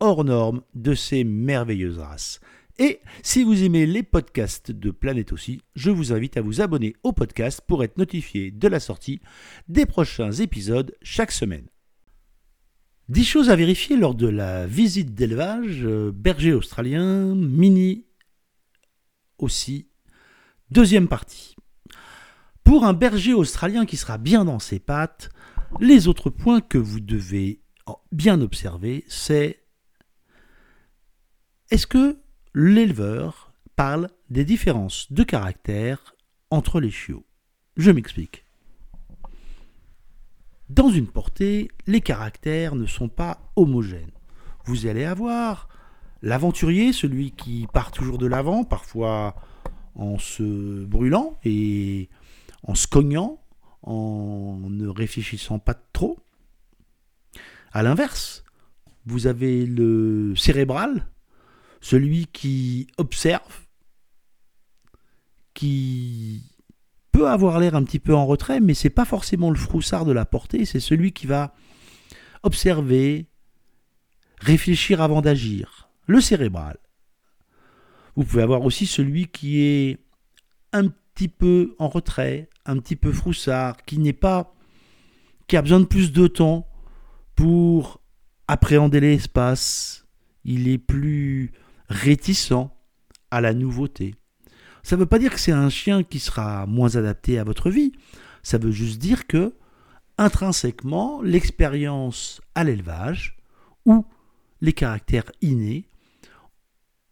hors norme de ces merveilleuses races. Et si vous aimez les podcasts de Planète aussi, je vous invite à vous abonner au podcast pour être notifié de la sortie des prochains épisodes chaque semaine. 10 choses à vérifier lors de la visite d'élevage, euh, berger australien, mini aussi. Deuxième partie. Pour un berger australien qui sera bien dans ses pattes, les autres points que vous devez bien observer, c'est est-ce que l'éleveur parle des différences de caractère entre les chiots? Je m'explique. Dans une portée, les caractères ne sont pas homogènes. Vous allez avoir l'aventurier, celui qui part toujours de l'avant, parfois en se brûlant et en se cognant, en ne réfléchissant pas trop. À l'inverse, vous avez le cérébral, celui qui observe, qui peut avoir l'air un petit peu en retrait, mais c'est pas forcément le froussard de la portée, c'est celui qui va observer, réfléchir avant d'agir, le cérébral. Vous pouvez avoir aussi celui qui est un petit peu en retrait, un petit peu froussard, qui n'est pas qui a besoin de plus de temps pour appréhender l'espace, il est plus réticent à la nouveauté. Ça ne veut pas dire que c'est un chien qui sera moins adapté à votre vie. Ça veut juste dire que, intrinsèquement, l'expérience à l'élevage ou les caractères innés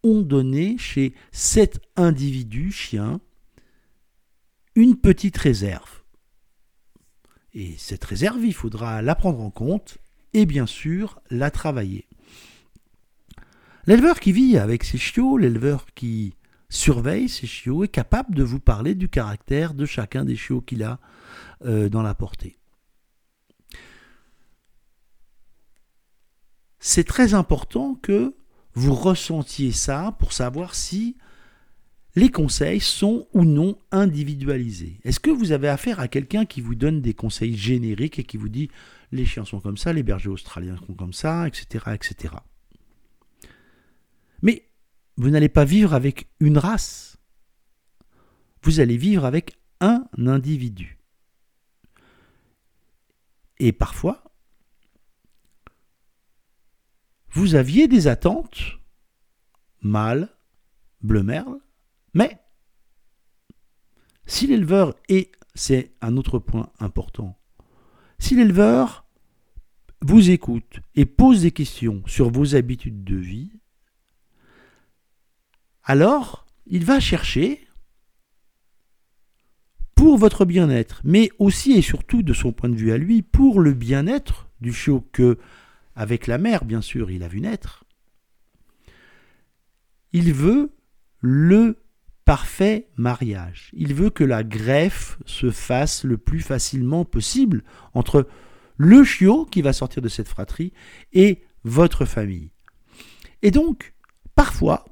ont donné chez cet individu chien une petite réserve. Et cette réserve, il faudra la prendre en compte et bien sûr la travailler. L'éleveur qui vit avec ses chiots, l'éleveur qui surveille ses chiots, est capable de vous parler du caractère de chacun des chiots qu'il a euh, dans la portée. C'est très important que vous ressentiez ça pour savoir si les conseils sont ou non individualisés. Est-ce que vous avez affaire à quelqu'un qui vous donne des conseils génériques et qui vous dit les chiens sont comme ça, les bergers australiens sont comme ça, etc. etc. Mais vous n'allez pas vivre avec une race. Vous allez vivre avec un individu. Et parfois, vous aviez des attentes, mâle, bleu merle, mais si l'éleveur, et c'est un autre point important, si l'éleveur vous écoute et pose des questions sur vos habitudes de vie, alors il va chercher pour votre bien-être, mais aussi et surtout de son point de vue à lui, pour le bien-être du chiot que, avec la mère bien sûr, il a vu naître, il veut le parfait mariage. Il veut que la greffe se fasse le plus facilement possible entre le chiot qui va sortir de cette fratrie et votre famille. Et donc, parfois,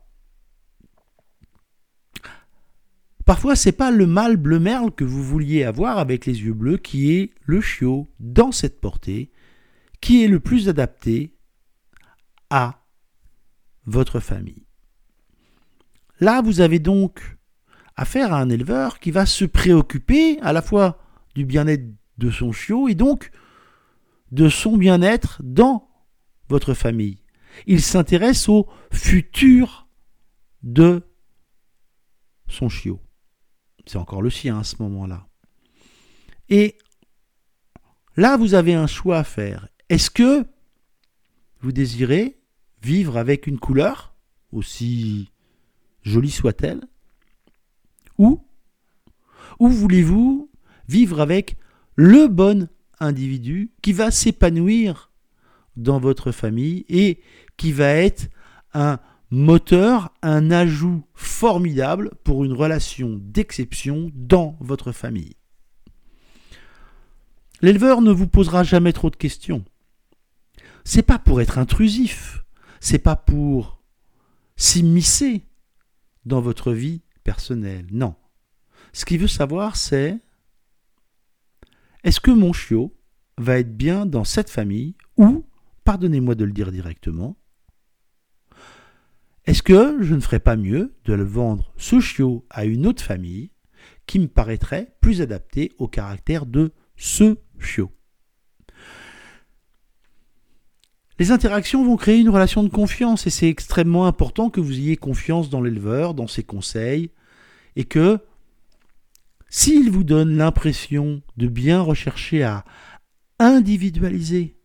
Parfois, c'est pas le mâle bleu merle que vous vouliez avoir avec les yeux bleus qui est le chiot dans cette portée, qui est le plus adapté à votre famille. Là, vous avez donc affaire à un éleveur qui va se préoccuper à la fois du bien-être de son chiot et donc de son bien-être dans votre famille. Il s'intéresse au futur de son chiot c'est encore le sien à ce moment-là. Et là, vous avez un choix à faire. Est-ce que vous désirez vivre avec une couleur, aussi jolie soit-elle, ou, ou voulez-vous vivre avec le bon individu qui va s'épanouir dans votre famille et qui va être un moteur, un ajout formidable pour une relation d'exception dans votre famille. L'éleveur ne vous posera jamais trop de questions. C'est pas pour être intrusif, c'est pas pour s'immiscer dans votre vie personnelle. Non. Ce qu'il veut savoir, c'est est-ce que mon chiot va être bien dans cette famille ou, pardonnez-moi de le dire directement, est-ce que je ne ferais pas mieux de le vendre ce chiot à une autre famille qui me paraîtrait plus adaptée au caractère de ce chiot Les interactions vont créer une relation de confiance et c'est extrêmement important que vous ayez confiance dans l'éleveur, dans ses conseils et que s'il vous donne l'impression de bien rechercher à individualiser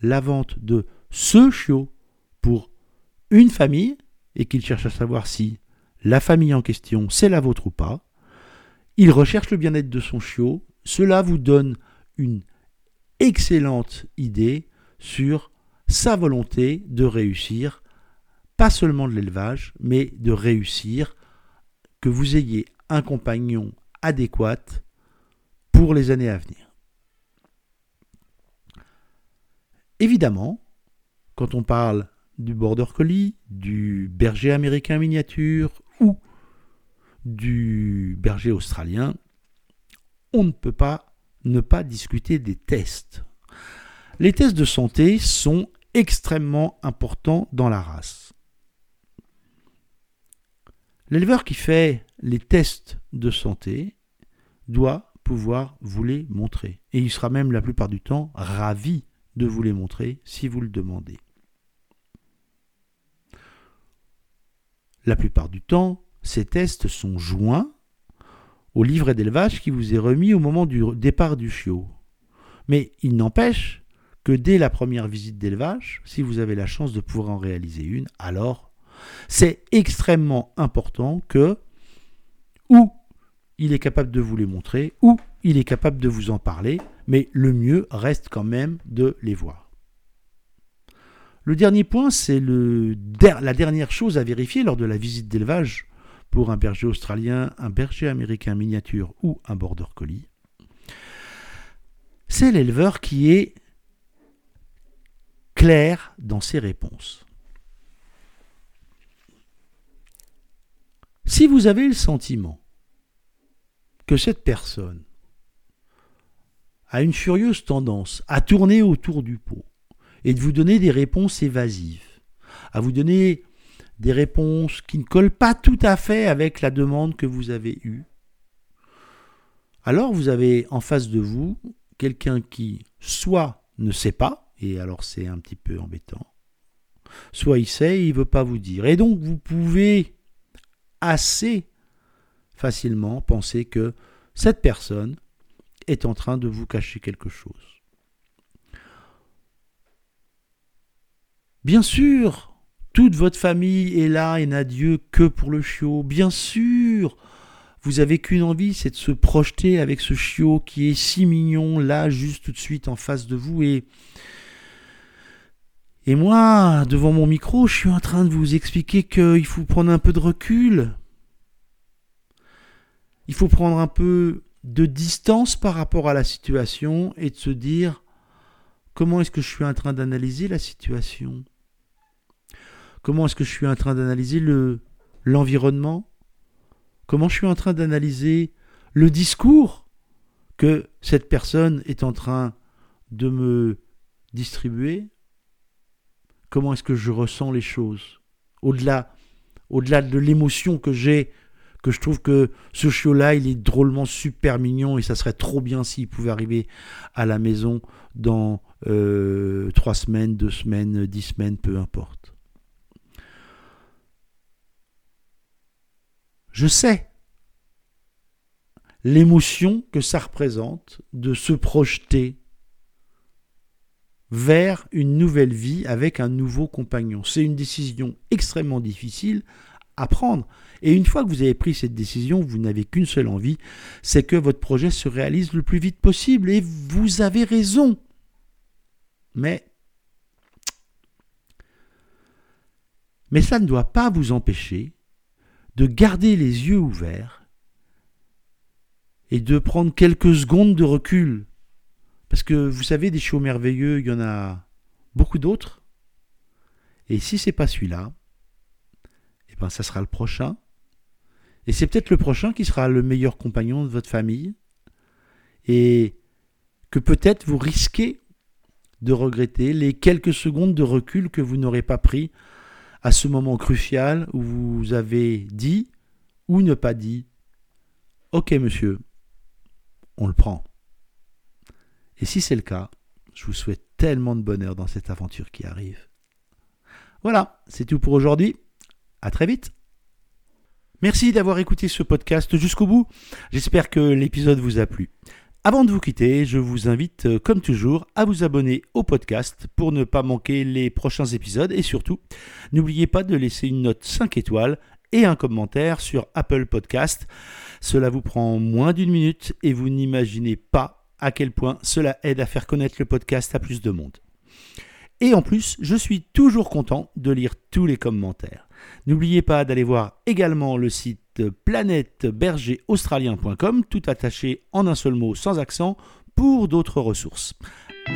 la vente de ce chiot pour une famille et qu'il cherche à savoir si la famille en question c'est la vôtre ou pas, il recherche le bien-être de son chiot, cela vous donne une excellente idée sur sa volonté de réussir, pas seulement de l'élevage, mais de réussir, que vous ayez un compagnon adéquat pour les années à venir. Évidemment, quand on parle du border collie, du berger américain miniature ou du berger australien, on ne peut pas ne pas discuter des tests. Les tests de santé sont extrêmement importants dans la race. L'éleveur qui fait les tests de santé doit pouvoir vous les montrer. Et il sera même la plupart du temps ravi de vous les montrer si vous le demandez. La plupart du temps, ces tests sont joints au livret d'élevage qui vous est remis au moment du départ du chiot. Mais il n'empêche que dès la première visite d'élevage, si vous avez la chance de pouvoir en réaliser une, alors c'est extrêmement important que ou il est capable de vous les montrer, ou il est capable de vous en parler, mais le mieux reste quand même de les voir. Le dernier point, c'est la dernière chose à vérifier lors de la visite d'élevage pour un berger australien, un berger américain miniature ou un border collie, c'est l'éleveur qui est clair dans ses réponses. Si vous avez le sentiment que cette personne a une furieuse tendance à tourner autour du pot et de vous donner des réponses évasives, à vous donner des réponses qui ne collent pas tout à fait avec la demande que vous avez eue, alors vous avez en face de vous quelqu'un qui soit ne sait pas, et alors c'est un petit peu embêtant, soit il sait et il ne veut pas vous dire. Et donc vous pouvez assez facilement penser que cette personne est en train de vous cacher quelque chose. Bien sûr, toute votre famille est là et n'a Dieu que pour le chiot. Bien sûr, vous avez qu'une envie, c'est de se projeter avec ce chiot qui est si mignon là, juste tout de suite en face de vous. Et, et moi, devant mon micro, je suis en train de vous expliquer qu'il faut prendre un peu de recul. Il faut prendre un peu de distance par rapport à la situation et de se dire comment est-ce que je suis en train d'analyser la situation? Comment est-ce que je suis en train d'analyser le, l'environnement? Comment je suis en train d'analyser le discours que cette personne est en train de me distribuer? Comment est-ce que je ressens les choses? Au-delà, au-delà de l'émotion que j'ai, que je trouve que ce chiot-là, il est drôlement super mignon et ça serait trop bien s'il pouvait arriver à la maison dans euh, trois semaines, deux semaines, dix semaines, peu importe. Je sais l'émotion que ça représente de se projeter vers une nouvelle vie avec un nouveau compagnon. C'est une décision extrêmement difficile à prendre. Et une fois que vous avez pris cette décision, vous n'avez qu'une seule envie, c'est que votre projet se réalise le plus vite possible. Et vous avez raison. Mais ça ne doit pas vous empêcher de garder les yeux ouverts et de prendre quelques secondes de recul. Parce que vous savez, des shows merveilleux, il y en a beaucoup d'autres. Et si c'est pas celui-là, eh ben ça sera le prochain. Et c'est peut-être le prochain qui sera le meilleur compagnon de votre famille. Et que peut-être vous risquez de regretter les quelques secondes de recul que vous n'aurez pas pris à ce moment crucial où vous avez dit ou ne pas dit Ok monsieur, on le prend. Et si c'est le cas, je vous souhaite tellement de bonheur dans cette aventure qui arrive. Voilà, c'est tout pour aujourd'hui. À très vite. Merci d'avoir écouté ce podcast jusqu'au bout. J'espère que l'épisode vous a plu. Avant de vous quitter, je vous invite, euh, comme toujours, à vous abonner au podcast pour ne pas manquer les prochains épisodes et surtout, n'oubliez pas de laisser une note 5 étoiles et un commentaire sur Apple Podcast. Cela vous prend moins d'une minute et vous n'imaginez pas à quel point cela aide à faire connaître le podcast à plus de monde. Et en plus, je suis toujours content de lire tous les commentaires. N'oubliez pas d'aller voir également le site planètebergeraustralien.com, tout attaché en un seul mot sans accent, pour d'autres ressources.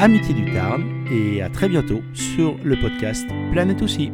Amitié du Tarn et à très bientôt sur le podcast Planète aussi.